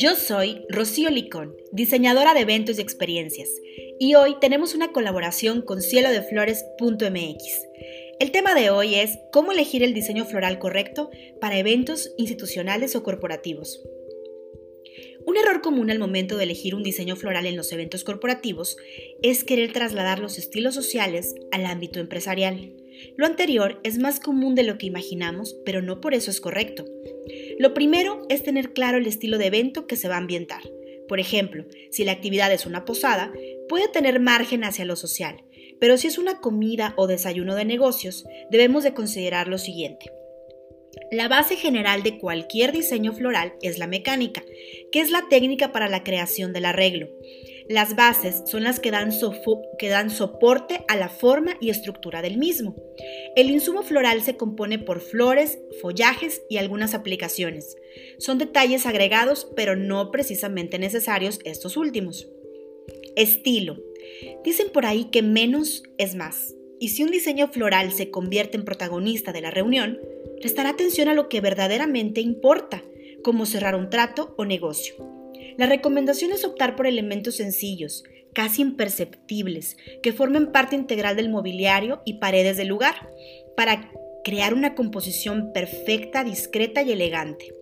Yo soy Rocío Licón, diseñadora de eventos y experiencias, y hoy tenemos una colaboración con cielodeflores.mx. El tema de hoy es cómo elegir el diseño floral correcto para eventos institucionales o corporativos. Un error común al momento de elegir un diseño floral en los eventos corporativos es querer trasladar los estilos sociales al ámbito empresarial. Lo anterior es más común de lo que imaginamos, pero no por eso es correcto. Lo primero es tener claro el estilo de evento que se va a ambientar. Por ejemplo, si la actividad es una posada, puede tener margen hacia lo social, pero si es una comida o desayuno de negocios, debemos de considerar lo siguiente. La base general de cualquier diseño floral es la mecánica, que es la técnica para la creación del arreglo. Las bases son las que dan, soporte a la forma y estructura del mismo. El insumo floral se compone por flores, follajes y algunas aplicaciones. Son detalles agregados, pero no precisamente necesarios estos últimos. Estilo. Dicen por ahí que menos es más. Y si un diseño floral se convierte en protagonista de la reunión, prestará atención a lo que verdaderamente importa, como cerrar un trato o negocio. La recomendación es optar por elementos sencillos, casi imperceptibles, que formen parte integral del mobiliario y paredes del lugar, para crear una composición perfecta, discreta y elegante.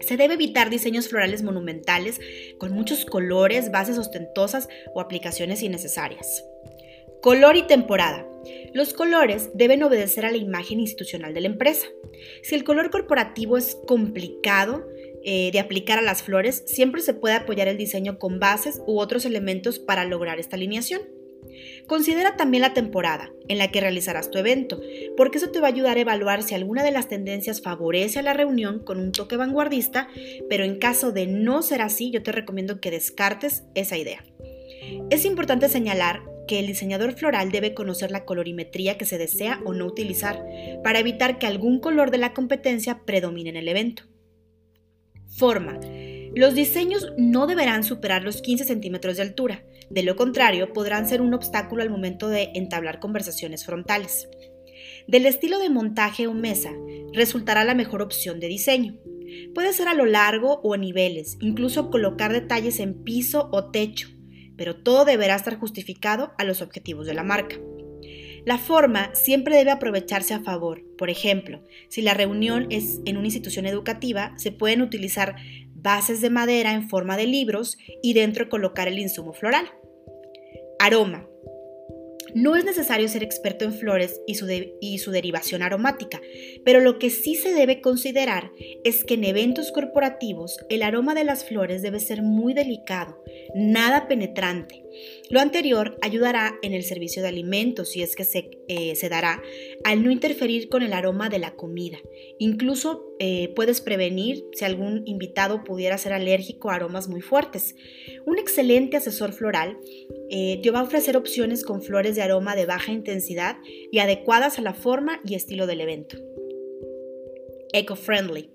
Se debe evitar diseños florales monumentales con muchos colores, bases ostentosas o aplicaciones innecesarias. Color y temporada. Los colores deben obedecer a la imagen institucional de la empresa. Si el color corporativo es complicado eh, de aplicar a las flores, siempre se puede apoyar el diseño con bases u otros elementos para lograr esta alineación. Considera también la temporada en la que realizarás tu evento, porque eso te va a ayudar a evaluar si alguna de las tendencias favorece a la reunión con un toque vanguardista, pero en caso de no ser así, yo te recomiendo que descartes esa idea. Es importante señalar que el diseñador floral debe conocer la colorimetría que se desea o no utilizar para evitar que algún color de la competencia predomine en el evento. Forma. Los diseños no deberán superar los 15 centímetros de altura, de lo contrario podrán ser un obstáculo al momento de entablar conversaciones frontales. Del estilo de montaje o mesa resultará la mejor opción de diseño. Puede ser a lo largo o a niveles, incluso colocar detalles en piso o techo, pero todo deberá estar justificado a los objetivos de la marca. La forma siempre debe aprovecharse a favor. Por ejemplo, si la reunión es en una institución educativa, se pueden utilizar bases de madera en forma de libros y dentro colocar el insumo floral. Aroma. No es necesario ser experto en flores y su, derivación aromática, pero lo que sí se debe considerar es que en eventos corporativos el aroma de las flores debe ser muy delicado, nada penetrante. Lo anterior ayudará en el servicio de alimentos, si es que se, eh, dará, al no interferir con el aroma de la comida. Incluso eh, puedes prevenir si algún invitado pudiera ser alérgico a aromas muy fuertes. Un excelente asesor floral eh, te va a ofrecer opciones con flores de aroma de baja intensidad y adecuadas a la forma y estilo del evento. Eco-friendly.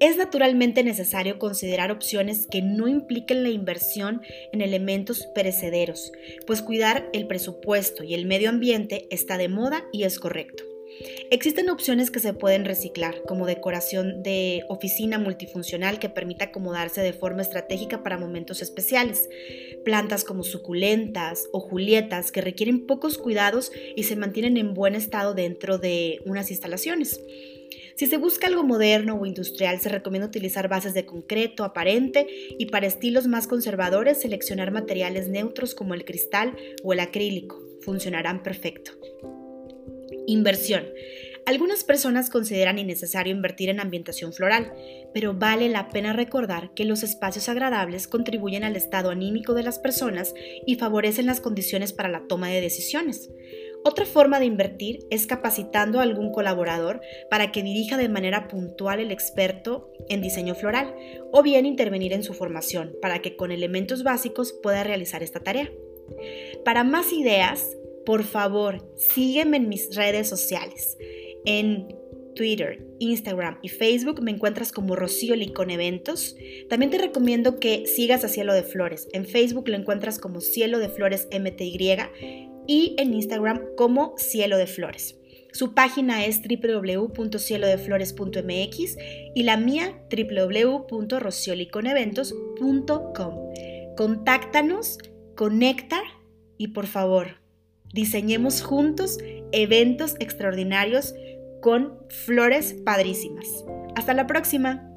Es naturalmente necesario considerar opciones que no impliquen la inversión en elementos perecederos, pues cuidar el presupuesto y el medio ambiente está de moda y es correcto. Existen opciones que se pueden reciclar, como decoración de oficina multifuncional que permita acomodarse de forma estratégica para momentos especiales, plantas como suculentas o julietas que requieren pocos cuidados y se mantienen en buen estado dentro de unas instalaciones. Si se busca algo moderno o industrial, se recomienda utilizar bases de concreto aparente y para estilos más conservadores seleccionar materiales neutros como el cristal o el acrílico. Funcionarán perfecto. Inversión. Algunas personas consideran innecesario invertir en ambientación floral, pero vale la pena recordar que los espacios agradables contribuyen al estado anímico de las personas y favorecen las condiciones para la toma de decisiones. Otra forma de invertir es capacitando a algún colaborador para que dirija de manera puntual el experto en diseño floral o bien intervenir en su formación para que con elementos básicos pueda realizar esta tarea. Para más ideas, por favor, sígueme en mis redes sociales. En Twitter, Instagram y Facebook me encuentras como Rocío Licón Eventos. También te recomiendo que sigas a Cielo de Flores. En Facebook lo encuentras como Cielo de Flores MTY y en Instagram como Cielo de Flores. Su página es www.cielodeflores.mx y la mía www.rocioliconeventos.com. Contáctanos, conecta y por favor, diseñemos juntos eventos extraordinarios con flores padrísimas. Hasta la próxima.